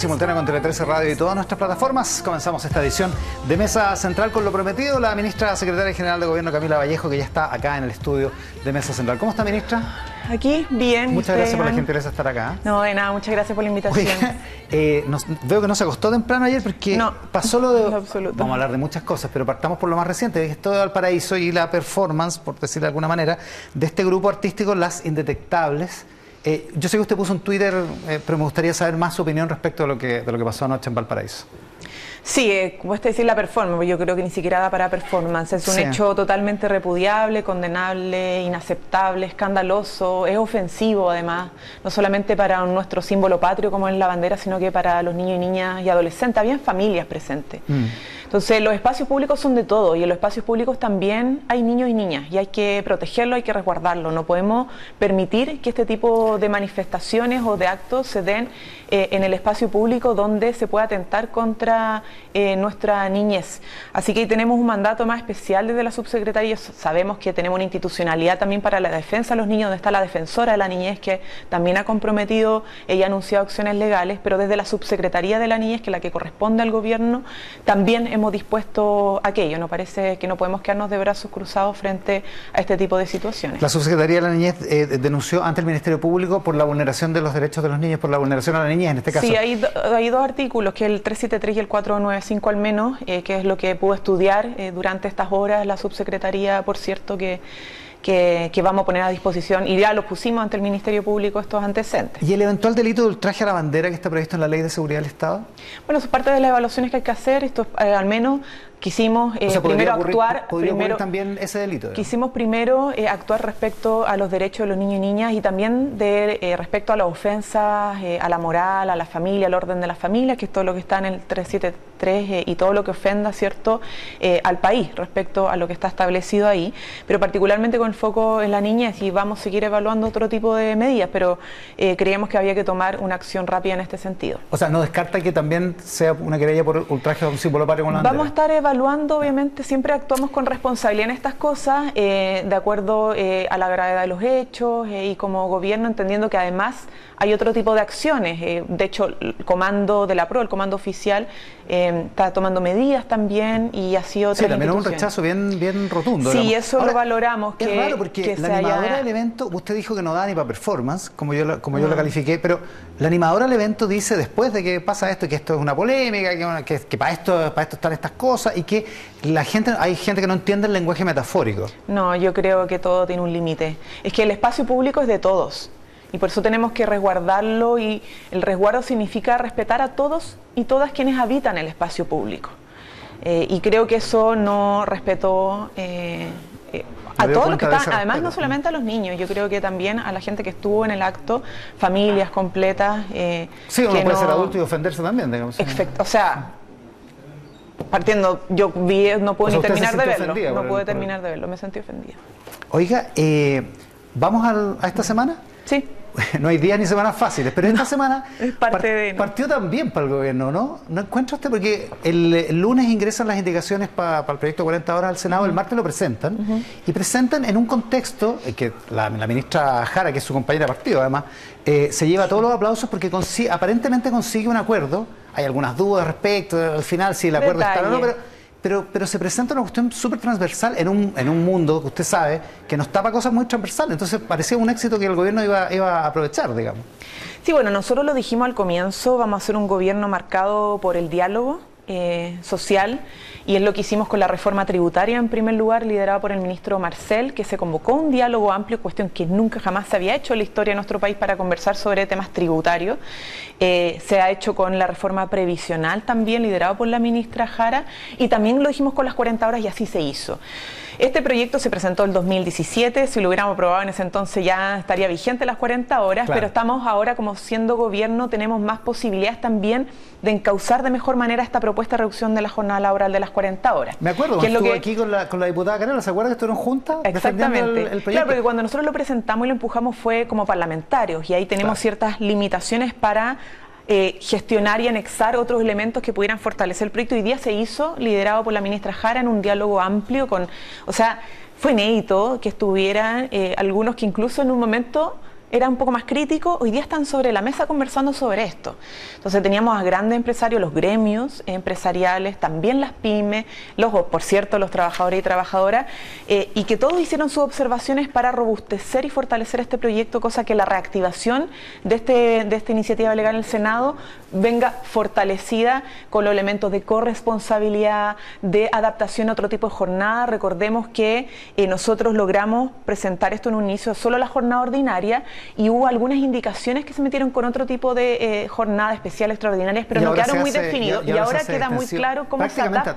Simultánea con Tele 13 Radio y todas nuestras plataformas. Comenzamos esta edición de Mesa Central con lo prometido. La ministra secretaria general de Gobierno, Camila Vallejo, que ya está acá en el estudio de Mesa Central. ¿Cómo está, ministra? Aquí, bien. Muchas gracias por la gentileza de estar acá. No, de nada, muchas gracias por la invitación. eh, veo que no se acostó temprano ayer porque no, pasó lo de... Vamos a hablar de muchas cosas, pero partamos por lo más reciente, esto de Valparaíso y la performance, por decirlo de alguna manera, de este grupo artístico, Las Indetectables eh, yo sé que usted puso en Twitter, eh, pero me gustaría saber más su opinión respecto de lo que, de lo que pasó anoche en Valparaíso. Sí, eh, decir la performance, yo creo que ni siquiera da para performance. Es un hecho totalmente repudiable, condenable, inaceptable, escandaloso, es ofensivo además, no solamente para nuestro símbolo patrio como es la bandera, sino que para los niños y niñas y adolescentes. Habían familias presentes. Mm. Entonces, los espacios públicos son de todo y en los espacios públicos también hay niños y niñas y hay que protegerlo, hay que resguardarlo. No podemos permitir que este tipo de manifestaciones o de actos se den eh, en el espacio público donde se pueda atentar contra eh, nuestra niñez. Así que tenemos un mandato más especial desde la subsecretaría. Sabemos que tenemos una institucionalidad también para la defensa de los niños, donde está la defensora de la niñez que también ha comprometido, ella ha anunciado acciones legales, pero desde la subsecretaría de la niñez, que es la que corresponde al gobierno, también hemos hemos dispuesto aquello. Nos parece que no podemos quedarnos de brazos cruzados frente a este tipo de situaciones. La Subsecretaría de la Niñez eh, denunció ante el Ministerio Público por la vulneración de los derechos de los niños, por la vulneración a la niñez en este caso. Sí, hay, hay dos artículos, que el 373 y el 495 al menos, eh, que es lo que pudo estudiar eh, durante estas horas la Subsecretaría, por cierto, que que, vamos a poner a disposición y ya lo pusimos ante el Ministerio Público estos antecedentes. ¿Y el eventual delito del traje a la bandera que está previsto en la Ley de Seguridad del Estado? Bueno, eso es parte de las evaluaciones que hay que hacer, esto eh, al menos quisimos eh, primero actuar primero también ese delito quisimos primero eh, actuar respecto a los derechos de los niños y niñas y también de respecto a las ofensas a la moral a la familia al orden de la familia que es todo lo que está en el 373 y todo lo que ofenda cierto al país respecto a lo que está establecido ahí. Pero particularmente con el foco en la niñez y vamos a seguir evaluando otro tipo de medidas, pero eh, creíamos que había que tomar una acción rápida en este sentido. O sea, ¿no descarta que también sea una querella por ultraje a un símbolo patrio con la Vamos a estar evaluando, obviamente, siempre actuamos con responsabilidad en estas cosas, eh, de acuerdo eh, a la gravedad de los hechos y como gobierno entendiendo que además hay otro tipo de acciones. de hecho, el comando de la PRO, el comando oficial, está tomando medidas también y ha sido... Sí, también un rechazo bien, bien rotundo. Sí, eso lo valoramos. Que, claro, porque la animadora del evento, usted dijo que no da ni para performance, como yo, como yo lo califiqué, pero la animadora del evento dice después de que pasa esto, que esto es una polémica, que, que, para, esto, para esto están estas cosas y que la gente, hay gente que no entiende el lenguaje metafórico. No, yo creo que todo tiene un límite. Es que el espacio público es de todos y por eso tenemos que resguardarlo y el resguardo significa respetar a todos y todas quienes habitan el espacio público. Eh, y creo que eso no respetó eh, eh, a todos los que están, además no solamente a los niños, yo creo que también a la gente que estuvo en el acto, familias completas. Eh, sí, uno puede ser adulto y ofenderse también, digamos. o sea, partiendo, yo vi, no puedo ni terminar de verlo, no pude terminar de verlo, me sentí ofendida. Oiga, eh, ¿vamos a esta semana? Sí. no hay días ni semanas fáciles, pero esta semana parte partió también para el gobierno, ¿no? ¿No encuentra usted? Porque el, lunes ingresan las indicaciones para el proyecto 40 horas al Senado, el martes lo presentan, y presentan en un contexto eh, que la, ministra Jara, que es su compañera de partido además, eh, se lleva todos los aplausos porque aparentemente consigue un acuerdo. Hay algunas dudas respecto, al final si el acuerdo está o no, pero pero, pero se presenta una cuestión súper transversal en un, en un mundo que usted sabe que nos tapa cosas muy transversales. Entonces parecía un éxito que el gobierno iba, iba a aprovechar, digamos. Sí, bueno, nosotros lo dijimos al comienzo, vamos a ser un gobierno marcado por el diálogo eh, social y es lo que hicimos con la reforma tributaria en primer lugar, liderada por el ministro Marcel, que se convocó un diálogo amplio, cuestión que nunca jamás se había hecho en la historia de nuestro país para conversar sobre temas tributarios. Eh, se ha hecho con la reforma previsional también, liderada por la ministra Jara, y también lo dijimos con las 40 horas y así se hizo. Este proyecto se presentó en 2017, si lo hubiéramos aprobado en ese entonces ya estaría vigente las 40 horas, pero estamos ahora como siendo gobierno, tenemos más posibilidades también de encauzar de mejor manera esta propuesta de reducción de la jornada laboral de las 40 horas. Me acuerdo, que estuvo aquí con la, con la diputada Canela, ¿se acuerdan que estuvieron juntas? Exactamente. El, Claro, porque cuando nosotros lo presentamos y lo empujamos fue como parlamentarios y ahí tenemos ciertas limitaciones para eh, gestionar y anexar otros elementos que pudieran fortalecer el proyecto. Hoy día se hizo, liderado por la ministra Jara, en un diálogo amplio con, o sea, fue inédito que estuvieran eh, algunos que incluso en un momento era un poco más crítico, hoy día están sobre la mesa conversando sobre esto. Entonces teníamos a grandes empresarios, los gremios empresariales, también las pymes, los, por cierto, los trabajadores y trabajadoras, eh, y que todos hicieron sus observaciones para robustecer y fortalecer este proyecto, cosa que la reactivación de, este, de esta iniciativa legal en el Senado venga fortalecida con los elementos de corresponsabilidad, de adaptación a otro tipo de jornada. Recordemos que eh, nosotros logramos presentar esto en un inicio solo la jornada ordinaria y hubo algunas indicaciones que se metieron con otro tipo de eh, jornada especial extraordinarias, pero no quedaron muy definidos. Y, ahora, queda muy claro cómo se adapta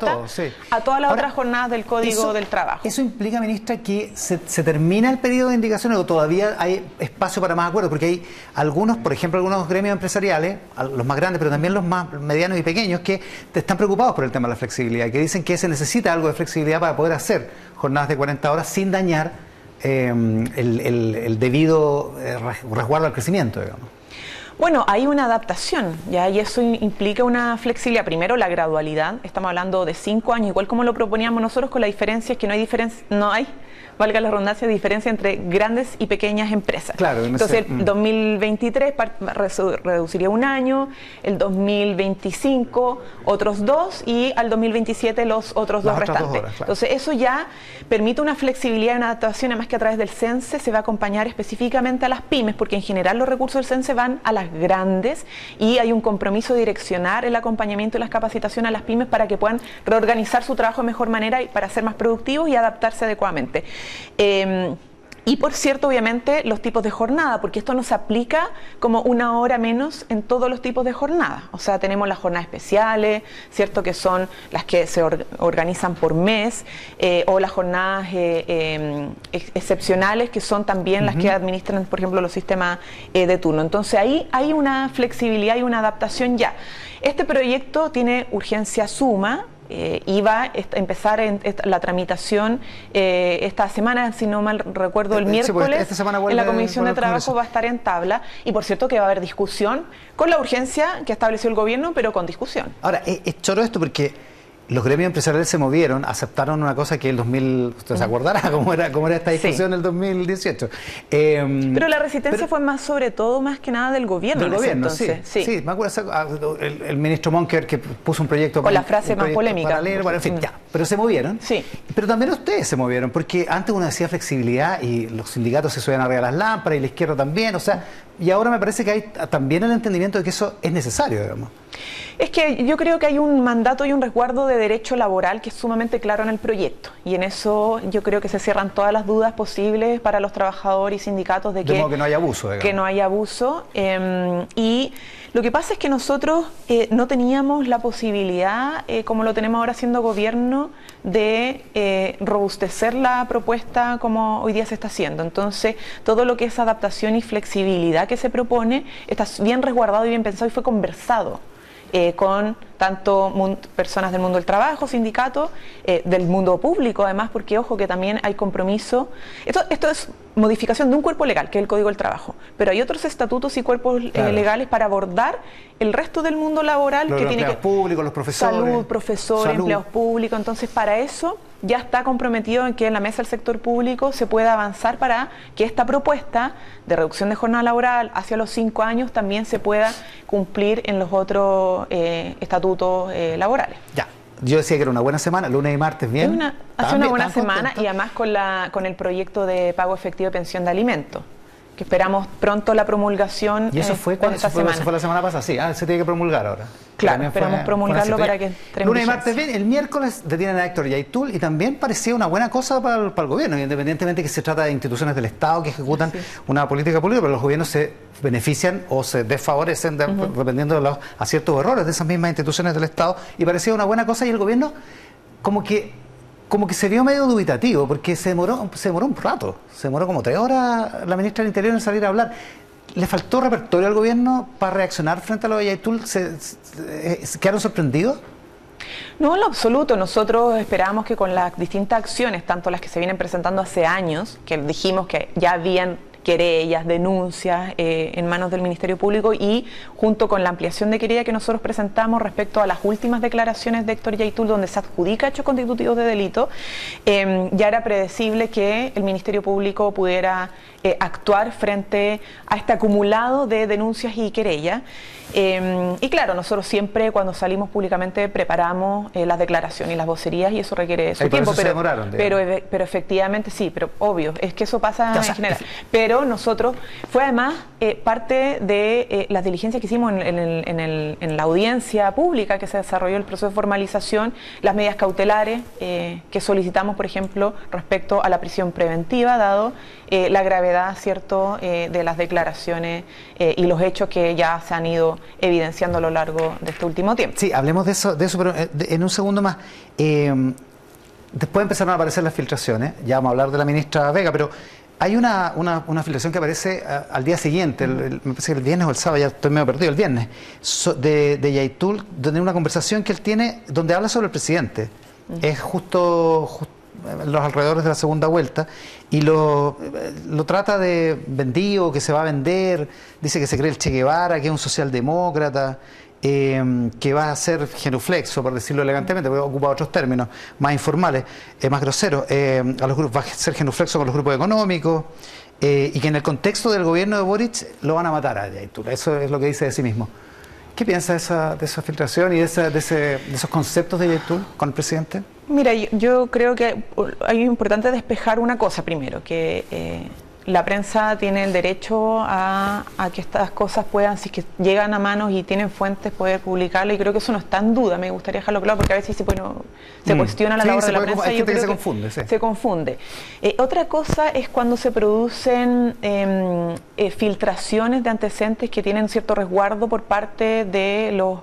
a, todas las otras jornadas del Código del Trabajo. ¿Eso implica, ministra, que se, termina el periodo de indicaciones o todavía hay espacio para más acuerdos? Porque hay algunos, por ejemplo, algunos gremios empresariales, los más grandes, pero también los más medianos y pequeños, que están preocupados por el tema de la flexibilidad, que dicen que se necesita algo de flexibilidad para poder hacer jornadas de 40 horas sin dañar Em, el, debido eh, resguardo al crecimiento, digamos. Bueno, hay una adaptación, ¿ya? y eso implica una flexibilidad. Primero, la gradualidad. Estamos hablando de cinco años, igual como lo proponíamos nosotros, con la diferencia es que no hay diferencia, no hay valga la redundancia, diferencia entre grandes y pequeñas empresas. Claro, Entonces, el 2023 mm. reduciría un año, el 2025 otros dos y al 2027 los otros dos restantes. Entonces, eso ya permite una flexibilidad y una adaptación, además que a través del CENSE se va a acompañar específicamente a las pymes, porque en general los recursos del CENSE van a las grandes y hay un compromiso de direccionar el acompañamiento y las capacitaciones a las pymes para que puedan reorganizar su trabajo de mejor manera y para ser más productivos y adaptarse adecuadamente. Em, y por cierto, obviamente, los tipos de jornada, porque esto no se aplica como una hora menos en todos los tipos de jornada. O sea, tenemos las jornadas especiales, ¿cierto? Que son las que se organizan por mes, eh, o las jornadas eh, em, excepcionales, que son también las que administran, por ejemplo, los sistemas eh, de turno. Entonces, ahí hay una flexibilidad y una adaptación ya. Este proyecto tiene urgencia suma, eh, iba a empezar en, la tramitación eh, esta semana, si no mal recuerdo, el eh, pues, miércoles. en la Comisión de Trabajo va a estar en tabla. Y por cierto que va a haber discusión con la urgencia que estableció el gobierno, pero con discusión. Ahora, es choro esto porque los gremios empresariales se movieron, aceptaron una cosa que el 2000, usted se acordará cómo era, cómo era esta discusión en el 2018. Em, pero la resistencia fue más sobre todo, más que nada del gobierno. Del gobierno, sí, sí, Me acuerdo ah, el, ministro Monker que puso un proyecto con la frase más polémica. bueno, en fin, ya. Pero se movieron. Sí. Pero también ustedes se movieron, porque antes uno decía flexibilidad y los sindicatos se subían arriba de las lámparas y la izquierda también, o sea, y ahora me parece que hay también el entendimiento de que eso es necesario, digamos. Es que yo creo que hay un mandato y un resguardo de derecho laboral que es sumamente claro en el proyecto. Y en eso yo creo que se cierran todas las dudas posibles para los trabajadores y sindicatos de, que, que no haya abuso. Que no haya abuso. Em, y lo que pasa es que nosotros eh, no teníamos la posibilidad, eh, como lo tenemos ahora siendo gobierno, de eh, robustecer la propuesta como hoy día se está haciendo. Entonces, todo lo que es adaptación y flexibilidad que se propone está bien resguardado y bien pensado y fue conversado. con tanto personas del mundo del trabajo, sindicatos, del mundo público además, porque ojo que también hay compromiso. Esto, esto es modificación de un cuerpo legal, que es el Código del Trabajo, pero hay otros estatutos y cuerpos eh, legales para abordar el resto del mundo laboral que tiene que públicos, los profesores, salud, profesores, empleados públicos, entonces para eso ya está comprometido en que en la mesa del sector público se pueda avanzar para que esta propuesta de reducción de jornada laboral hacia los cinco años también se pueda cumplir en los otros eh, estatutos eh, laborales. Ya yo decía que era una buena semana, lunes y martes, bien. Una, hace una buena semana y además con, la, con el proyecto de pago efectivo de pensión de alimentos que esperamos pronto la promulgación. ¿Y eso fue, esta semana? Eso fue la semana pasada? Sí, ah, se tiene que promulgar ahora. Claro, esperamos promulgarlo para que Lunes y martes bien, el miércoles detienen a Héctor Yaitul y también parecía una buena cosa para el, para el gobierno, independientemente que se trata de instituciones del Estado que ejecutan una política pública, pero los gobiernos se benefician o se desfavorecen dependiendo de los aciertos o errores de esas mismas instituciones del Estado y parecía una buena cosa y el gobierno como que como que se vio medio dubitativo, porque se demoró, se demoró un rato, se demoró como tres horas la ministra del Interior en salir a hablar. ¿Le faltó repertorio al gobierno para reaccionar frente a lo de se, quedaron sorprendidos? No, en lo absoluto. Nosotros esperamos que con las distintas acciones, tanto las que se vienen presentando hace años, que dijimos que ya habían querellas, denuncias eh, en manos del Ministerio Público y junto con la ampliación de querella que nosotros presentamos respecto a las últimas declaraciones de Héctor Yaitul donde se adjudica hechos constitutivos de delito, em, ya era predecible que el Ministerio Público pudiera eh, actuar frente a este acumulado de denuncias y querellas. Em, y claro, nosotros siempre cuando salimos públicamente preparamos eh, las declaraciones y las vocerías y eso requiere su tiempo. pero, pero, pero, efectivamente sí, pero obvio, es que eso pasa en general. Pero nosotros, fue además eh, parte de eh, las diligencias que hicimos en, la audiencia pública que se desarrolló el proceso de formalización, las medidas cautelares que solicitamos, por ejemplo, respecto a la prisión preventiva, dado la gravedad, ¿cierto?, de las declaraciones y los hechos que ya se han ido evidenciando a lo largo de este último tiempo. Sí, hablemos de eso, de eso pero eh, en un segundo más. Eh, después empezaron a aparecer las filtraciones, ya vamos a hablar de la ministra Vega, pero hay una, una, filtración que aparece eh, al día siguiente, me parece que el viernes o el sábado, ya estoy medio perdido, el viernes, de, de Yaitul, donde una conversación que él tiene, donde habla sobre el presidente. Es justo, justo los alrededores de la segunda vuelta y lo, trata de vendido, que se va a vender, dice que se cree el Che Guevara, que es un socialdemócrata, eh, que va a ser genuflexo, por decirlo elegantemente, porque ocupa otros términos más informales, eh, más groseros, eh, a los grupos, va a ser genuflexo con los grupos económicos. y que en el contexto del gobierno de Boric lo van a matar a Yaitura. Eso es lo que dice de sí mismo. ¿Qué piensa de esa, de esa filtración y de, esa, de, ese, de esos conceptos de Yaitul con el presidente? Mira, yo, creo que hay importante despejar una cosa primero, que eh, la prensa tiene el derecho a, que estas cosas puedan, si que llegan a manos y tienen fuentes, poder publicarlo y creo que eso no está en duda, me gustaría dejarlo claro porque a veces se, bueno, se mm. cuestiona la labor de la prensa y se confunde. Se confunde. Eh, otra cosa es cuando se producen em, eh, filtraciones de antecedentes que tienen cierto resguardo por parte de los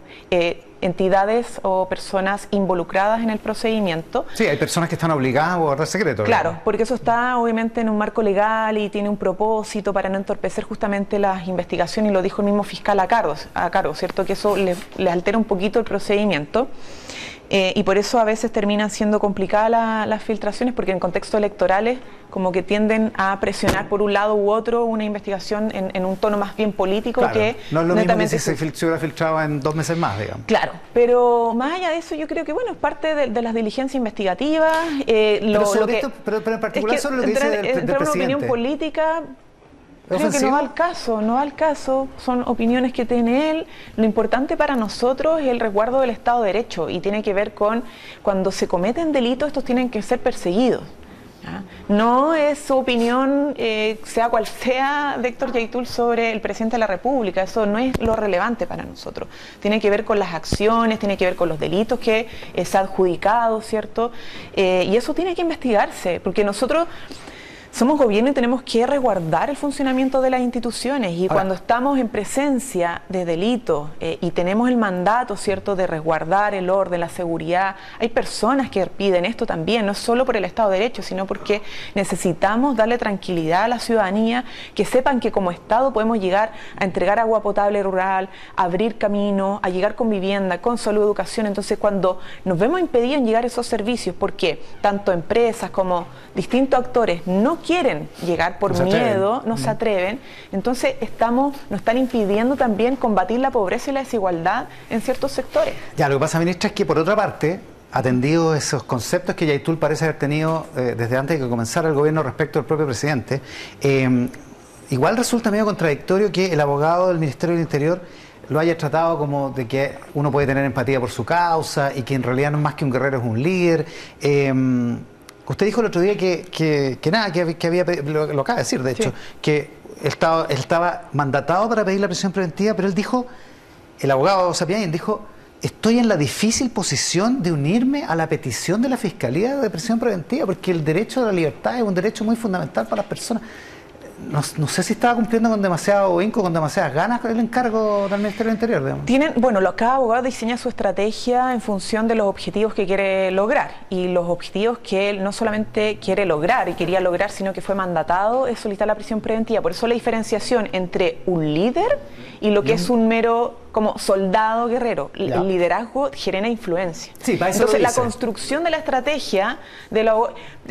entidades o personas involucradas en el procedimiento. Sí, hay personas que están obligadas a guardar secreto. Claro, porque eso está obviamente en un marco legal y tiene un propósito para no entorpecer justamente las investigaciones y lo dijo el mismo fiscal a cargo, a cargo ¿cierto? Que eso le, le altera un poquito el procedimiento. Eh, y por eso a veces terminan siendo complicadas las filtraciones, porque en contextos electorales como que tienden a presionar por un lado u otro una investigación en, un tono más bien político que... No es lo mismo que si se, hubiera filtrado en dos meses más, digamos. Claro, pero más allá de eso yo creo que, bueno, es parte de, las diligencias investigativas. Eh, lo, pero, pero, en particular es que lo que dice del, una opinión política Creo que no va al caso, no va al caso, son opiniones que tiene él. Lo importante para nosotros es el resguardo del Estado de Derecho y tiene que ver con cuando se cometen delitos, estos tienen que ser perseguidos. No es su opinión, eh, sea cual sea, de Héctor Yaitul sobre el presidente de la República, eso no es lo relevante para nosotros. Tiene que ver con las acciones, tiene que ver con los delitos que se ha adjudicado, ¿cierto? Eh, y eso tiene que investigarse, porque nosotros somos gobierno y tenemos que resguardar el funcionamiento de las instituciones y cuando estamos en presencia de delitos eh, y tenemos el mandato, ¿cierto?, de resguardar el orden, la seguridad, hay personas que piden esto también, no solo por el Estado de Derecho, sino porque necesitamos darle tranquilidad a la ciudadanía, que sepan que como Estado podemos llegar a entregar agua potable rural, abrir camino, a llegar con vivienda, con salud, educación. Entonces, cuando nos vemos impedidos en llegar a esos servicios, porque tanto empresas como distintos actores no quieren llegar por miedo, no se mm. atreven, entonces estamos, nos están impidiendo también combatir la pobreza y la desigualdad en ciertos sectores. Ya, lo que pasa, ministra, es que por otra parte, atendido esos conceptos que Yaitul parece haber tenido eh, desde antes de que comenzara el gobierno respecto al propio presidente, eh, igual resulta medio contradictorio que el abogado del Ministerio del Interior lo haya tratado como de que uno puede tener empatía por su causa y que en realidad no es más que un guerrero, es un líder. Eh, Usted dijo el otro día que, que, nada, que, había, lo, acaba de decir, de hecho, que él estaba, estaba mandatado para pedir la prisión preventiva, pero él dijo, el abogado Sapiain dijo, estoy en la difícil posición de unirme a la petición de la Fiscalía de prisión preventiva, porque el derecho a la libertad es un derecho muy fundamental para las personas no, sé si estaba cumpliendo con demasiado inco, con demasiadas ganas el encargo del Ministerio del Interior. Tienen, bueno, cada abogado diseña su estrategia en función de los objetivos que quiere lograr. Y los objetivos que él no solamente quiere lograr y quería lograr, sino que fue mandatado, es solicitar la prisión preventiva. Por eso la diferenciación entre un líder y lo que es un mero como soldado guerrero. El liderazgo genera influencia. Sí, para eso Entonces, la construcción de la estrategia de la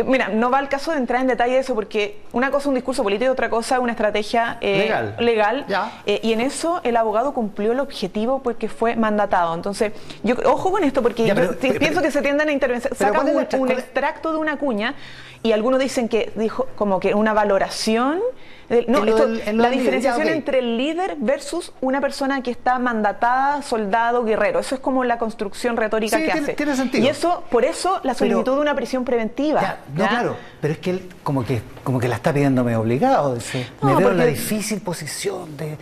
Mira, no va el caso de entrar en detalle de eso porque una cosa es un discurso político y otra cosa es una estrategia eh, legal. Eh, y en eso el abogado cumplió el objetivo porque fue mandatado. Entonces, yo ojo con esto porque yo pienso que se tienden a intervenir. Sacan un, un extracto de una cuña y algunos dicen que dijo como que una valoración no, la diferenciación entre el líder versus una persona que está mandatada, soldado, guerrero. Eso es como la construcción retórica que tiene, hace. Tiene sentido. Y eso, por eso, la solicitud de una prisión preventiva. no, claro, pero es que él como que, como que la está pidiéndome obligado. me veo en la difícil posición de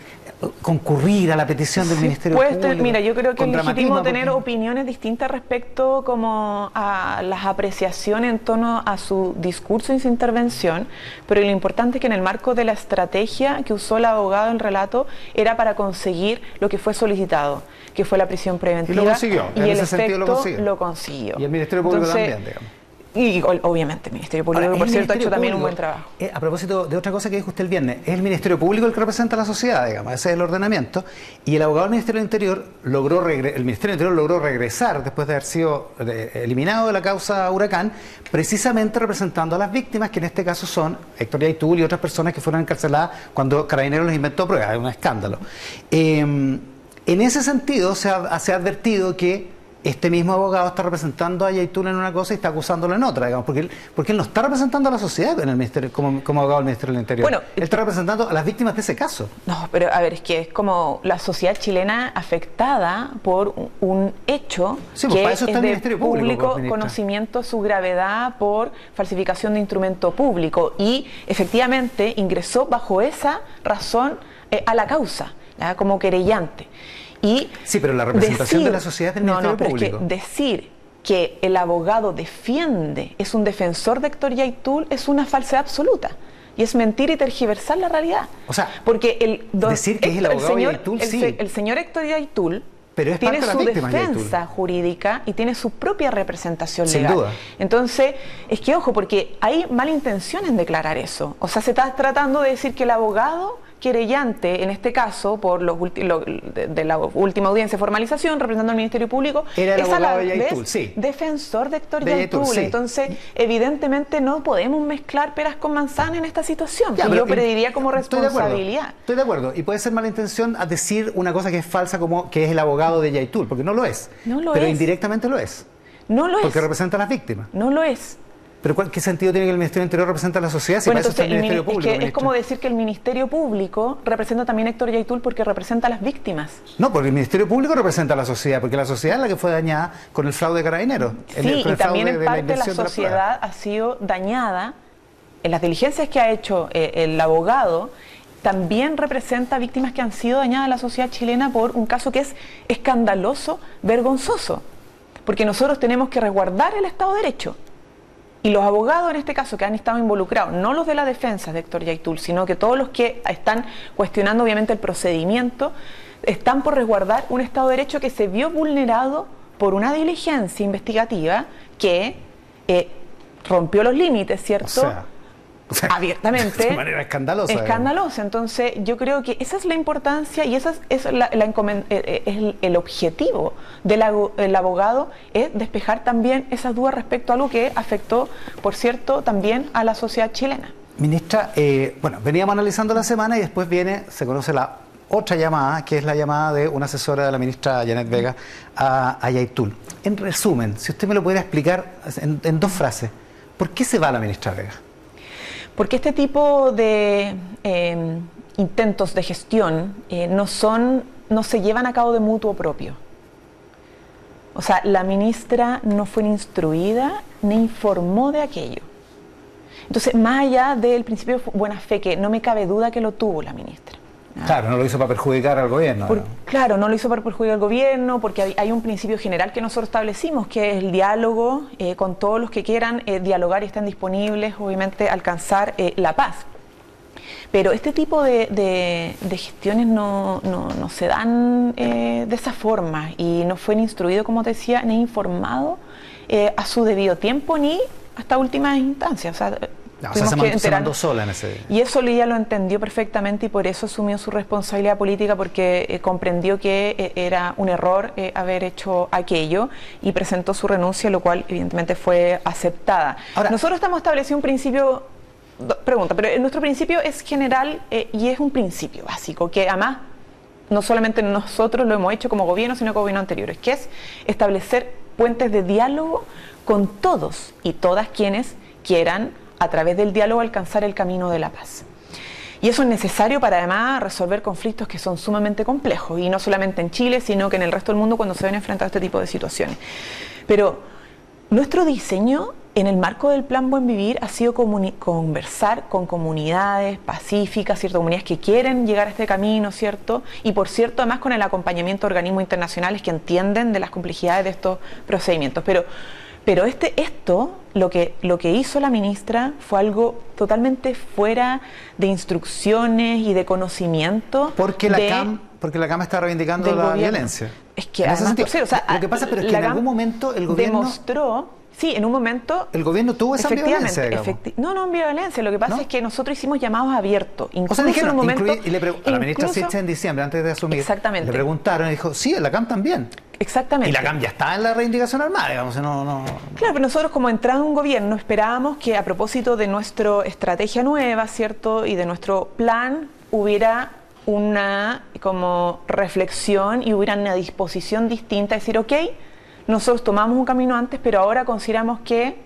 concurrir a la petición del Ministerio Público. Mira, yo creo que es legítimo tener opiniones distintas respecto como a las apreciaciones en torno a su discurso y su intervención, pero lo importante es que en el marco de la estrategia que usó el abogado en relato era para conseguir lo que fue solicitado, que fue la prisión preventiva. Y lo consiguió, y el efecto lo consiguió. Y el Ministerio Público también, digamos. Y obviamente el Ministerio Público, por cierto, ha hecho también un buen trabajo. Eh, a propósito de otra cosa que dijo usted el viernes, es el Ministerio Público el que representa a la sociedad, digamos, ese es el ordenamiento, y el abogado del Ministerio del Interior logró, el Ministerio del Interior logró regresar después de haber sido eliminado de la causa Huracán, precisamente representando a las víctimas, que en este caso son Héctor Yaitul y otras personas que fueron encarceladas cuando Carabineros les inventó pruebas, es un escándalo. Em, en ese sentido se se ha advertido que este mismo abogado está representando a Yaitul en una cosa y está acusándolo en otra, digamos, porque él, porque él no está representando a la sociedad en el ministerio, como, abogado del Ministerio del Interior. Bueno, él está representando a las víctimas de ese caso. No, pero a ver, es que es como la sociedad chilena afectada por un hecho sí, pues, que eso está es de Ministerio Público, público conocimiento su gravedad por falsificación de instrumento público y efectivamente ingresó bajo esa razón eh, a la causa, como querellante. Y sí, pero la representación de la sociedad del no, no, pero Es que decir que el abogado defiende, es un defensor de Héctor Yaitul, es una falsedad absoluta. Y es mentir y tergiversar la realidad. O sea, porque el, decir que es el abogado señor, Yaitul, sí. el, señor Héctor Yaitul pero tiene su defensa jurídica y tiene su propia representación Sin legal. Duda. Entonces, es que ojo, porque hay mala intención en declarar eso. O sea, se está tratando de decir que el abogado querellante, en este caso, por los de, la última audiencia de formalización, representando al Ministerio Público, Era el es a la vez sí. defensor de Héctor Yaitul. Entonces, evidentemente no podemos mezclar peras con manzanas en esta situación. Ya, yo pediría como responsabilidad. Estoy de, acuerdo. Y puede ser mala intención a decir una cosa que es falsa como que es el abogado de Yaitul, porque no lo es. No lo pero es. indirectamente lo es. No lo es. Porque representa a las víctimas. No lo es. ¿Pero qué sentido tiene que el Ministerio Interior represente a la sociedad si bueno, entonces, el Ministerio Público? Es, como decir que el Ministerio Público representa también a Héctor Yaitul porque representa a las víctimas. No, porque el Ministerio Público representa a la sociedad, porque la sociedad es la que fue dañada con el fraude de carabineros. Sí, y también en parte la, sociedad ha sido dañada en las diligencias que ha hecho eh, el abogado también representa víctimas que han sido dañadas en la sociedad chilena por un caso que es escandaloso, vergonzoso, porque nosotros tenemos que resguardar el Estado de Derecho. Y los abogados en este caso que han estado involucrados, no los de la defensa de Héctor Yaitul, sino que todos los que están cuestionando obviamente el procedimiento, están por resguardar un Estado de Derecho que se vio vulnerado por una diligencia investigativa que eh, rompió los límites, ¿cierto? Abiertamente. De manera escandalosa. Escandalosa. Entonces, yo creo que esa es la importancia y esa es, la, eh, eh, el, objetivo del abogado, es despejar también esas dudas respecto a algo que afectó, por cierto, también a la sociedad chilena. Ministra, eh, bueno, veníamos analizando la semana y después viene, se conoce la otra llamada, que es la llamada de una asesora de la ministra Janet Vega a, a Yaitul. En resumen, si usted me lo pudiera explicar en dos frases, ¿por qué se va la ministra Vega? Porque este tipo de em, intentos de gestión eh, no son, no se llevan a cabo de mutuo propio. O sea, la ministra no fue instruida ni informó de aquello. Entonces, más allá del principio de buena fe, que no me cabe duda que lo tuvo la ministra. Claro, no lo hizo para perjudicar al gobierno. Claro, no lo hizo para perjudicar al gobierno, porque hay, un principio general que nosotros establecimos, que es el diálogo eh, con todos los que quieran eh, dialogar y estén disponibles, obviamente, alcanzar eh, la paz. Pero este tipo de, gestiones no, se dan de esa forma y no fue ni instruido, como te decía, ni informado a su debido tiempo ni hasta últimas instancias. O sea, No, o sea, se, sola en ese... Y eso ella lo entendió perfectamente y por eso asumió su responsabilidad política porque eh, comprendió que eh, era un error eh, haber hecho aquello y presentó su renuncia, lo cual evidentemente fue aceptada. Nosotros estamos estableciendo un principio, pregunta, pero nuestro principio es general y es un principio básico, que además no solamente nosotros lo hemos hecho como gobierno, sino como gobierno anteriores, que es establecer puentes de diálogo con todos y todas quienes quieran a través del diálogo alcanzar el camino de la paz. Y eso es necesario para además resolver conflictos que son sumamente complejos, y no solamente en Chile, sino que en el resto del mundo cuando se ven enfrentados a este tipo de situaciones. Pero nuestro diseño en el marco del Plan Buen Vivir ha sido conversar con comunidades pacíficas, ¿cierto? comunidades que quieren llegar a este camino, ¿cierto? Y por cierto, además con el acompañamiento de organismos internacionales que entienden de las complejidades de estos procedimientos. Pero pero este, esto, lo que, lo que hizo la ministra fue algo totalmente fuera de instrucciones y de conocimiento. Porque la, CAM, porque la CAM está reivindicando la violencia. Es que además, lo que pasa pero es que en algún momento el gobierno demostró Sí, en un momento. El gobierno tuvo esa violencia. no, no, violencia. Lo que pasa es que nosotros hicimos llamados abiertos. Incluso en un momento. y le a la ministra Sitcha en diciembre, antes de asumir. Exactamente. Le preguntaron y dijo: Sí, la CAM también. Exactamente. Y la CAM ya está en la reivindicación armada, digamos. No, no... Claro, pero nosotros, como entrado en un gobierno, esperábamos que a propósito de nuestra estrategia nueva, ¿cierto? Y de nuestro plan, hubiera una como reflexión y hubiera una disposición distinta, decir, ok nosotros tomamos un camino antes, pero ahora consideramos que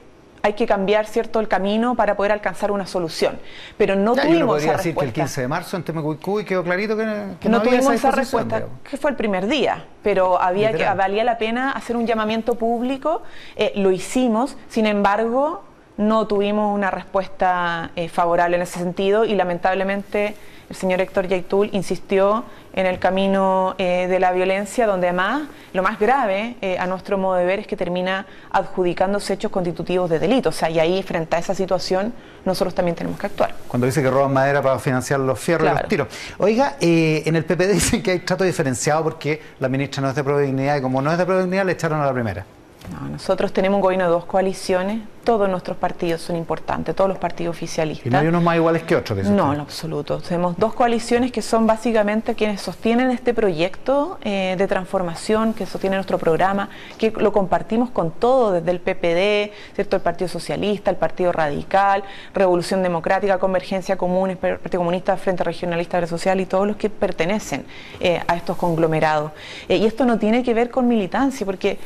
hay que cambiar cierto el camino para poder alcanzar una solución. Pero no tuvimos yo podría decir que el 15 de marzo en Temecuicú quedó clarito que, no, no tuvimos esa, respuesta, que fue el primer día, pero había que valía la pena hacer un llamamiento público, eh, lo hicimos, sin embargo no tuvimos una respuesta eh, favorable en ese sentido y lamentablemente el señor Héctor Yaitul insistió en el camino eh, de la violencia, donde además lo más grave eh, a nuestro modo de ver es que termina adjudicándose hechos constitutivos de delito. O sea, y ahí frente a esa situación nosotros también tenemos que actuar. Cuando dice que roban madera para financiar los fierros y los tiros. Oiga, eh, en el PP dicen que hay trato diferenciado porque la ministra no es de Prodignidad y como no es de Prodignidad le echaron a la primera. No, nosotros tenemos un gobierno de dos coaliciones, todos nuestros partidos son importantes, todos los partidos oficialistas. ¿Y no hay unos más iguales que otros? No, en absoluto. Tenemos dos coaliciones que son básicamente quienes sostienen este proyecto eh, de transformación, que sostiene nuestro programa, que lo compartimos con todo, desde el PPD, ¿cierto? el Partido Socialista, el Partido Radical, Revolución Democrática, Convergencia Común, Partido Comunista, Frente Regionalista Social y todos los que pertenecen eh, a estos conglomerados. Eh, y esto no tiene que ver con militancia, porque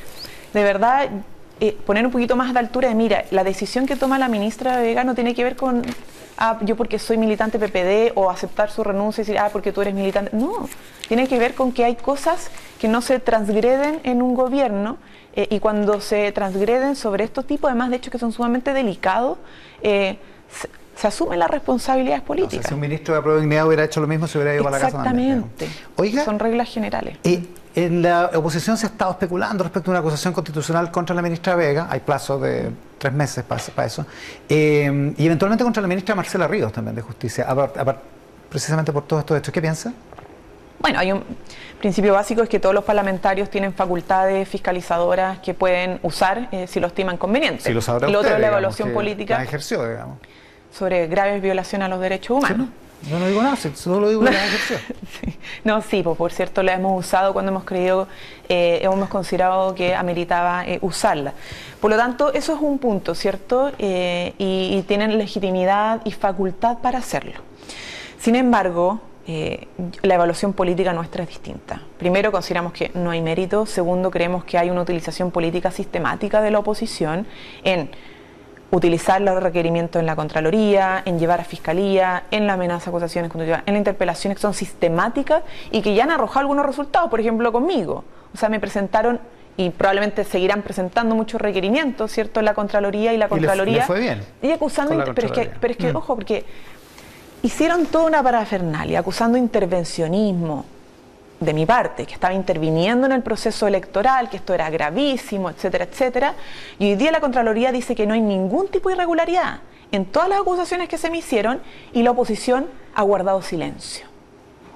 de verdad eh, poner un poquito más de altura de mira, la decisión que toma la ministra Vega no tiene que ver con ah, yo porque soy militante PPD o aceptar su renuncia y decir, ah, porque tú eres militante. No, tiene que ver con que hay cosas que no se transgreden en un gobierno eh, y cuando se transgreden sobre estos tipos, además de hecho que son sumamente delicados, eh, se, asumen las responsabilidades políticas. si un ministro de la Dignidad hubiera hecho lo mismo, se hubiera ido para la casa. Exactamente. Oiga, son reglas generales. En la oposición se ha estado especulando respecto a una acusación constitucional contra la ministra Vega, hay plazo de tres meses para, eso, eh, y eventualmente contra la ministra Marcela Ríos también de Justicia, precisamente por todos estos hechos. ¿Qué piensa? Bueno, hay un principio básico es que todos los parlamentarios tienen facultades fiscalizadoras que pueden usar eh, si lo estiman conveniente. Si lo y lo otro es la evaluación política. ejerció, digamos. Sobre graves violaciones a los derechos humanos. Yo no digo nada, solo digo la. No, sí, pues, por cierto, la hemos usado cuando hemos creído, eh, hemos considerado que ameritaba eh, usarla. Por lo tanto, eso es un punto, ¿cierto? Eh, y, tienen legitimidad y facultad para hacerlo. Sin embargo, la evaluación política nuestra es distinta. Primero, consideramos que no hay mérito. Segundo, creemos que hay una utilización política sistemática de la oposición en utilizar los requerimientos en la Contraloría, en llevar a Fiscalía, en la amenaza, acusaciones en la interpelación, que son sistemáticas y que ya han arrojado algunos resultados, por ejemplo, conmigo. O sea, me presentaron y probablemente seguirán presentando muchos requerimientos, ¿cierto?, en la Contraloría y la Contraloría. Y fue bien. Y acusando, pero es que, pero es que mm. ojo, porque hicieron toda una parafernalia, acusando intervencionismo, de mi parte, que estaba interviniendo en el proceso electoral, que esto era gravísimo, etcétera, etcétera. Y hoy día la Contraloría dice que no hay ningún tipo de irregularidad en todas las acusaciones que se me hicieron y la oposición ha guardado silencio.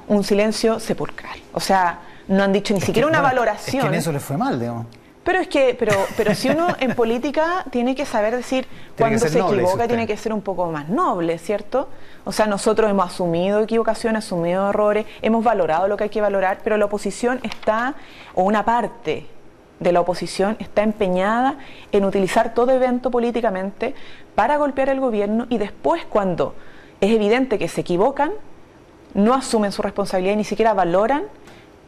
Un silencio sepulcral. O sea, no han dicho ni siquiera una valoración. Es que en eso les fue mal, digamos. Pero es que, pero, pero si uno en política tiene que saber decir cuando se equivoca, tiene que ser un poco más noble, ¿cierto? O sea, nosotros hemos asumido equivocaciones, asumido errores, hemos valorado lo que hay que valorar, pero la oposición está, o una parte de la oposición está empeñada en utilizar todo evento políticamente para golpear al gobierno y después cuando es evidente que se equivocan, no asumen su responsabilidad y ni siquiera valoran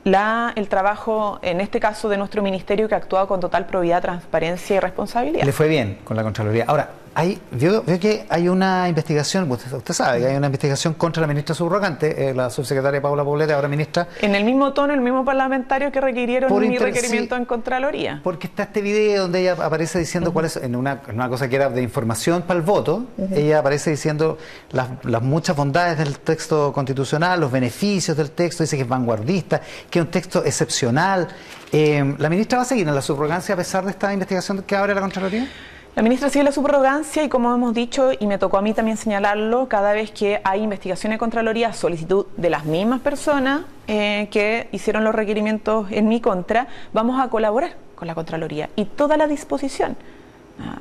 la, el trabajo, en este caso, de nuestro ministerio que ha actuado con total probidad, transparencia y responsabilidad. Le fue bien con la Contraloría. Ahora, hay, veo, que hay una investigación, usted, sabe que hay una investigación contra la ministra subrogante, eh, la subsecretaria Paula Poblete, ahora ministra. En el mismo tono, el mismo parlamentario que requirieron mi requerimiento en Contraloría. Porque está este video donde ella aparece diciendo cuál es, en una, una, cosa que era de información para el voto, ella aparece diciendo las, las, muchas bondades del texto constitucional, los beneficios del texto, dice que es vanguardista, que es un texto excepcional. Eh, ¿La ministra va a seguir en la subrogancia a pesar de esta investigación que abre la Contraloría? La ministra sigue la subrogancia y como hemos dicho, y me tocó a mí también señalarlo, cada vez que hay investigación de Contraloría, solicitud de las mismas personas eh, que hicieron los requerimientos en mi contra, vamos a colaborar con la Contraloría y toda la disposición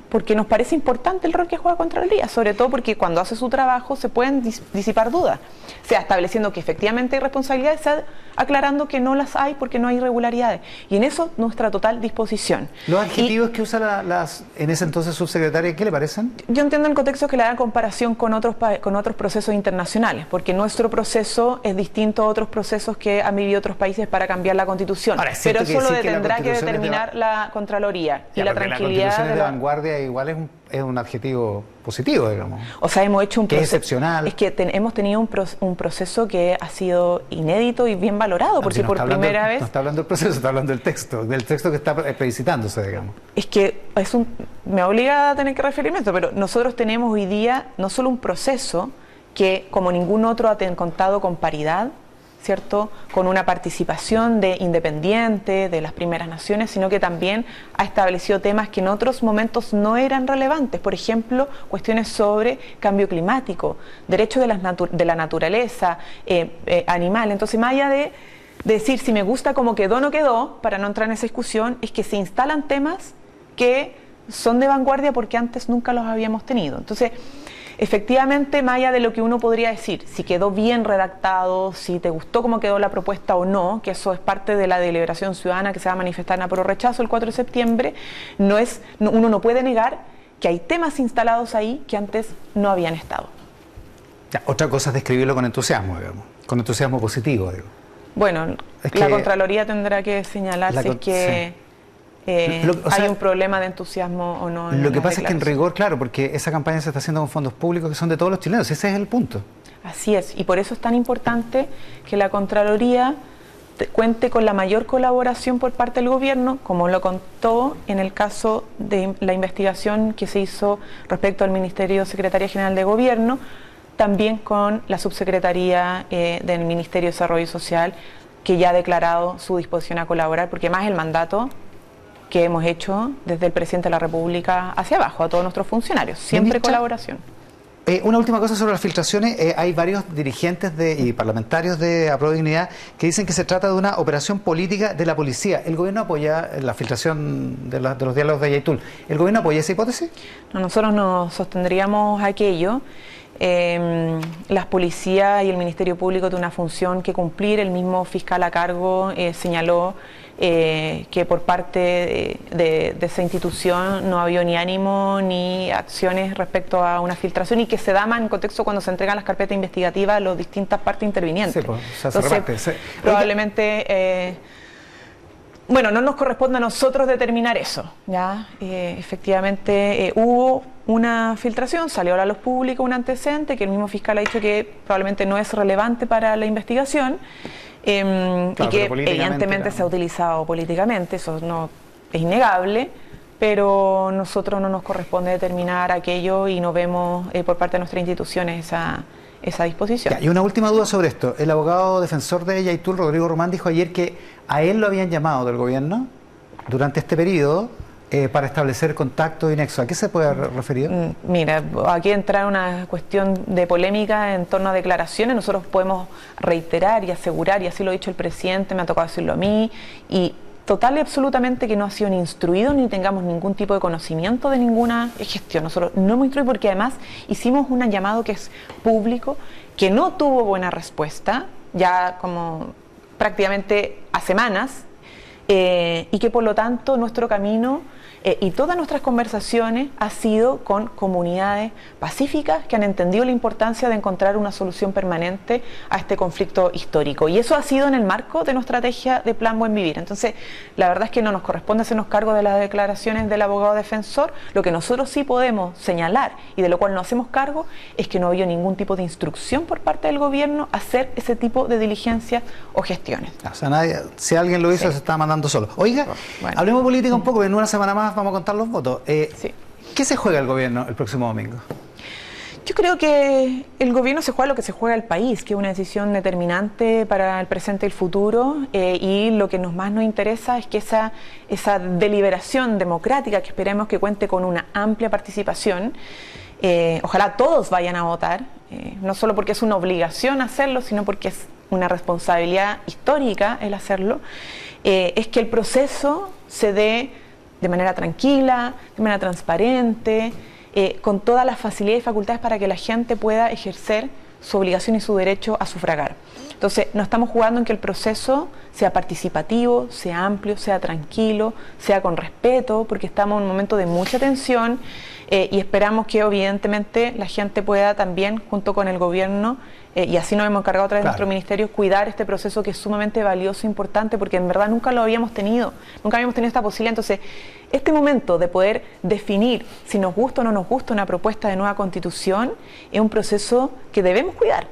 porque nos parece importante el rol que juega Contraloría, sobre todo porque cuando hace su trabajo se pueden disipar dudas, sea estableciendo que efectivamente hay responsabilidades, sea aclarando que no las hay porque no hay irregularidades. Y en eso nuestra total disposición. ¿Los adjetivos que usa las, en ese entonces subsecretaria, qué le parecen? Yo entiendo en contexto que le da comparación con otros, con otros procesos internacionales, porque nuestro proceso es distinto a otros procesos que han vivido otros países para cambiar la constitución. Pero eso lo tendrá que, determinar la Contraloría y la tranquilidad de la vanguardia igual es un, es un adjetivo positivo, digamos. O sea, hemos hecho un proceso. excepcional. Es que hemos tenido un, un, proceso que ha sido inédito y bien valorado, porque por primera vez. No está hablando del proceso, está hablando del texto, del texto que está previsitándose, digamos. Es que es un, me obliga a tener que referirme a esto, pero nosotros tenemos hoy día no solo un proceso que, como ningún otro, ha contado con paridad, ¿cierto? Con una participación de independiente, de las primeras naciones, sino que también ha establecido temas que en otros momentos no eran relevantes. Por ejemplo, cuestiones sobre cambio climático, derechos de, la naturaleza, eh, eh, animal. Entonces, más allá de decir si me gusta cómo quedó o no quedó, para no entrar en esa discusión, es que se instalan temas que son de vanguardia porque antes nunca los habíamos tenido. Entonces, efectivamente, más allá de lo que uno podría decir, si quedó bien redactado, si te gustó cómo quedó la propuesta o no, que eso es parte de la deliberación ciudadana que se va a manifestar en apro rechazo el 4 de septiembre, no es, uno no puede negar que hay temas instalados ahí que antes no habían estado. otra cosa es describirlo con entusiasmo, digamos, con entusiasmo positivo. Digo. Bueno, la Contraloría tendrá que señalar si es que... Eh, hay un problema de entusiasmo o no. lo que pasa es que en rigor, claro, porque esa campaña se está haciendo con fondos públicos que son de todos los chilenos, ese es el punto. Así es, y por eso es tan importante que la Contraloría cuente con la mayor colaboración por parte del gobierno, como lo contó en el caso de la investigación que se hizo respecto al Ministerio Secretaría General de Gobierno, también con la Subsecretaría eh, del Ministerio de Desarrollo Social, que ya ha declarado su disposición a colaborar, porque más el mandato que hemos hecho desde el presidente de la República hacia abajo, a todos nuestros funcionarios. Siempre colaboración. Eh, una última cosa sobre las filtraciones. Eh, hay varios dirigentes de, y parlamentarios de Apro Dignidad que dicen que se trata de una operación política de la policía. ¿El gobierno apoya la filtración de, los diálogos de Yaitul? ¿El gobierno apoya esa hipótesis? nosotros nos sostendríamos aquello. Eh, las policías y el Ministerio Público tienen una función que cumplir. El mismo fiscal a cargo eh, señaló eh, que por parte de, esa institución no había ni ánimo ni acciones respecto a una filtración y que se da más en contexto cuando se entregan las carpetas investigativas a las distintas partes intervinientes. Pues, probablemente... Eh, bueno, no nos corresponde a nosotros determinar eso. ¿ya? Eh, efectivamente, hubo una filtración, salió a la luz pública un antecedente que el mismo fiscal ha dicho que probablemente no es relevante para la investigación Em, y que evidentemente se ha utilizado políticamente, eso no es innegable, pero nosotros no nos corresponde determinar aquello y no vemos eh, por parte de nuestras instituciones esa, esa disposición. y una última duda sobre esto. El abogado defensor de Yaitul, Rodrigo Román, dijo ayer que a él lo habían llamado del gobierno durante este periodo eh, para establecer contacto y nexo. ¿A qué se puede referir? Mm, mira, aquí entra una cuestión de polémica en torno a declaraciones. Nosotros podemos reiterar y asegurar, y así lo ha dicho el presidente, me ha tocado decirlo a mí, y total y absolutamente que no ha sido instruido ni tengamos ningún tipo de conocimiento de ninguna gestión. Nosotros no hemos instruido porque además hicimos un llamado que es público, que no tuvo buena respuesta, ya como prácticamente a semanas, eh, y que por lo tanto nuestro camino eh, y todas nuestras conversaciones ha sido con comunidades pacíficas que han entendido la importancia de encontrar una solución permanente a este conflicto histórico. Y eso ha sido en el marco de nuestra estrategia de Plan Buen Vivir. Entonces, la verdad es que no nos corresponde hacernos cargo de las declaraciones del abogado defensor. Lo que nosotros sí podemos señalar y de lo cual no hacemos cargo es que no había ningún tipo de instrucción por parte del gobierno a hacer ese tipo de diligencias o gestiones. O sea, nadie, si alguien lo hizo, se está mandando solo. Oiga, hablemos política un poco, en una semana más vamos a contar los votos. Eh, ¿Qué se juega el gobierno el próximo domingo? Yo creo que el gobierno se juega lo que se juega el país, que es una decisión determinante para el presente y el futuro, eh, y lo que nos más nos interesa es que esa, esa deliberación democrática, que esperemos que cuente con una amplia participación, eh, ojalá todos vayan a votar, no solo porque es una obligación hacerlo, sino porque es una responsabilidad histórica el hacerlo, es que el proceso se dé de manera tranquila, de manera transparente, eh, con todas las facilidades y facultades para que la gente pueda ejercer su obligación y su derecho a sufragar. Entonces, no estamos jugando en que el proceso sea participativo, sea amplio, sea tranquilo, sea con respeto, porque estamos en un momento de mucha tensión eh, y esperamos que evidentemente la gente pueda también, junto con el gobierno, eh, y así nos hemos encargado a través de nuestro ministerio, cuidar este proceso que es sumamente valioso e importante, porque en verdad nunca lo habíamos tenido, nunca habíamos tenido esta posibilidad. Entonces, este momento de poder definir si nos gusta o no nos gusta una propuesta de nueva constitución es un proceso que debemos cuidar.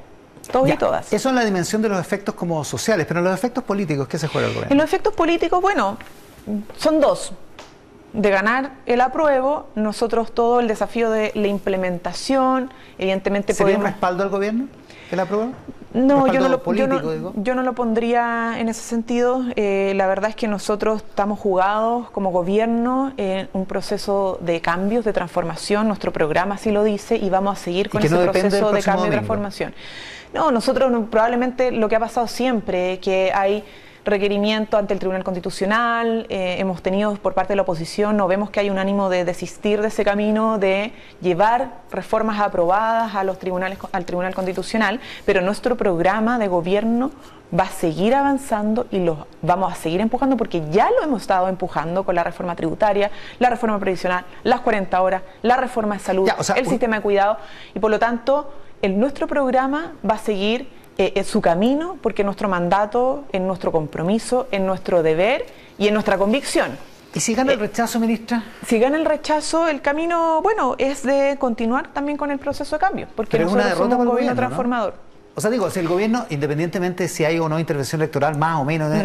Todos y todas. Eso es la dimensión de los efectos como sociales, pero los efectos políticos, ¿qué se juega el gobierno? En los efectos políticos, bueno, son dos de ganar el apruebo, nosotros todo el desafío de la implementación, evidentemente ¿Sería un respaldo al gobierno el apruebo? No, yo no, lo, yo no, lo pondría en ese sentido. Eh, la verdad es que nosotros estamos jugados como gobierno en un proceso de cambios, de transformación. Nuestro programa así lo dice y vamos a seguir con ese proceso de cambio y transformación. No, nosotros probablemente lo que ha pasado siempre, que hay requerimiento ante el Tribunal Constitucional, eh, hemos tenido por parte de la oposición, no vemos que hay un ánimo de desistir de ese camino, de llevar reformas aprobadas a los tribunales, al Tribunal Constitucional, pero nuestro programa de gobierno va a seguir avanzando y lo vamos a seguir empujando porque ya lo hemos estado empujando con la reforma tributaria, la reforma previsional, las 40 horas, la reforma de salud, el sistema de cuidado y por lo tanto el, nuestro programa va a seguir eh, en su camino, porque nuestro mandato, en nuestro compromiso, en nuestro deber y en nuestra convicción. ¿Y si gana el eh, rechazo, ministra? Si gana el rechazo, el camino, bueno, es de continuar también con el proceso de cambio, porque nosotros es una somos un gobierno, transformador. O sea, digo, si el gobierno, independientemente si hay o no intervención electoral, más o menos, ¿eh?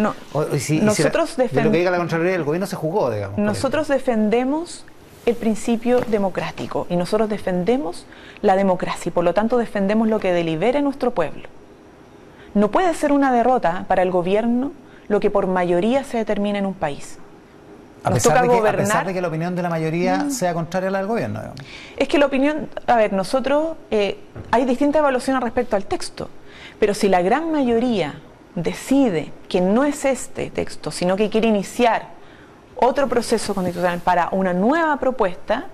nosotros de lo que diga la Contraloría, el gobierno se jugó, digamos. Nosotros defendemos el principio democrático y nosotros defendemos la democracia y por lo tanto defendemos lo que delibere nuestro pueblo. No puede ser una derrota para el gobierno lo que por mayoría se determina en un país. A pesar, de que, a pesar, de que, la opinión de la mayoría mm. sea contraria a la del gobierno. Es que la opinión, a ver, nosotros eh, hay distintas evaluaciones respecto al texto, pero si la gran mayoría decide que no es este texto, sino que quiere iniciar otro proceso constitucional para una nueva propuesta,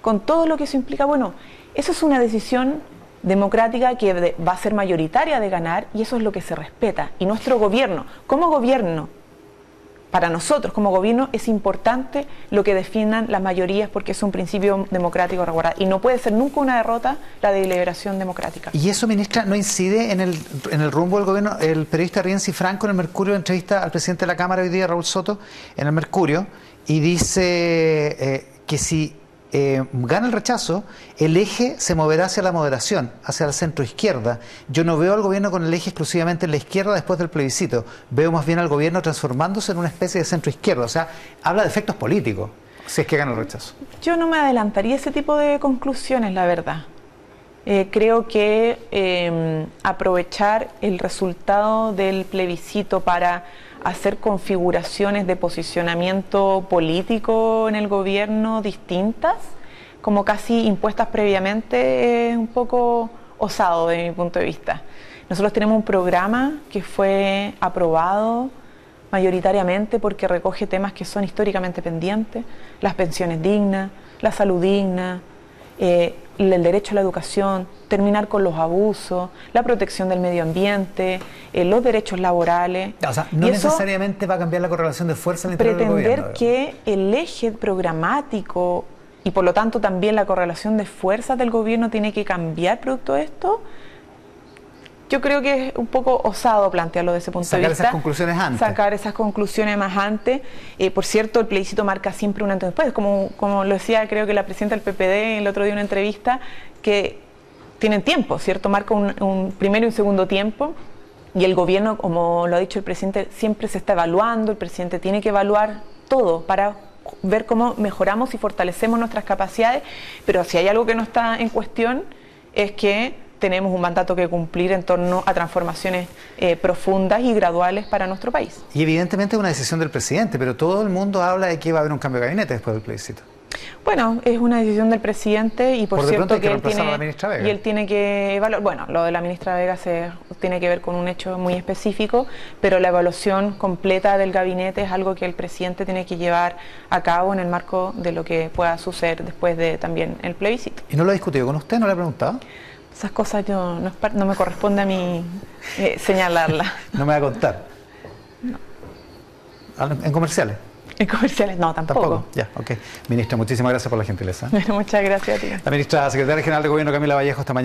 con todo lo que eso implica, bueno, eso es una decisión democrática que va a ser mayoritaria de ganar y eso es lo que se respeta. Y nuestro gobierno, como gobierno, para nosotros como gobierno es importante lo que definan las mayorías porque es un principio democrático regular y no puede ser nunca una derrota la deliberación democrática. ¿Y eso, ministra, no incide en el, en el rumbo del gobierno? El periodista Rienzi Franco en el Mercurio entrevista al presidente de la Cámara hoy día, Raúl Soto, en el Mercurio, y dice eh, que si eh, gana el rechazo, el eje se moverá hacia la moderación, hacia el centro izquierda. Yo no veo al gobierno con el eje exclusivamente en la izquierda después del plebiscito. Veo más bien al gobierno transformándose en una especie de centro izquierda. O sea, habla de efectos políticos, si es que gana el rechazo. Yo no me adelantaría ese tipo de conclusiones, la verdad. Eh, creo que em, aprovechar el resultado del plebiscito para hacer configuraciones de posicionamiento político en el gobierno distintas, como casi impuestas previamente, es un poco osado de mi punto de vista. Nosotros tenemos un programa que fue aprobado mayoritariamente porque recoge temas que son históricamente pendientes, las pensiones dignas, la salud digna, eh, el derecho a la educación, terminar con los abusos, la protección del medio ambiente, eh, los derechos laborales. O sea, no necesariamente va a cambiar la correlación de fuerza en el Pretender que el eje programático y por lo tanto también la correlación de fuerzas del gobierno tiene que cambiar producto de esto, yo creo que es un poco osado plantearlo desde ese punto de vista. Sacar esas conclusiones antes. Sacar esas conclusiones más antes. Eh, por cierto, el plebiscito marca siempre un antes después. Como, como lo decía, creo que la presidenta del PPD el otro día en una entrevista, que tienen tiempo, ¿cierto? Marca un, un primero y un segundo tiempo. Y el gobierno, como lo ha dicho el presidente, siempre se está evaluando. El presidente tiene que evaluar todo para ver cómo mejoramos y fortalecemos nuestras capacidades. Pero si hay algo que no está en cuestión, es que tenemos un mandato que cumplir en torno a transformaciones eh, profundas y graduales para nuestro país. Y evidentemente es una decisión del presidente, pero todo el mundo habla de que va a haber un cambio de gabinete después del plebiscito. Bueno, es una decisión del presidente y por, cierto que, él tiene, y él tiene que evaluar. Bueno, lo de la ministra Vega se, tiene que ver con un hecho muy específico, pero la evaluación completa del gabinete es algo que el presidente tiene que llevar a cabo en el marco de lo que pueda suceder después de también el plebiscito. ¿Y no lo ha discutido con usted? ¿No le ha preguntado? Esas cosas yo no, me corresponde a mí eh, señalarlas. no me va a contar. No. ¿En comerciales? En comerciales, no, tampoco. ¿Tampoco? Ya, ok. Ministra, muchísimas gracias por la gentileza. muchas gracias a ti. La ministra secretaria general de Gobierno, Camila Vallejo, esta mañana.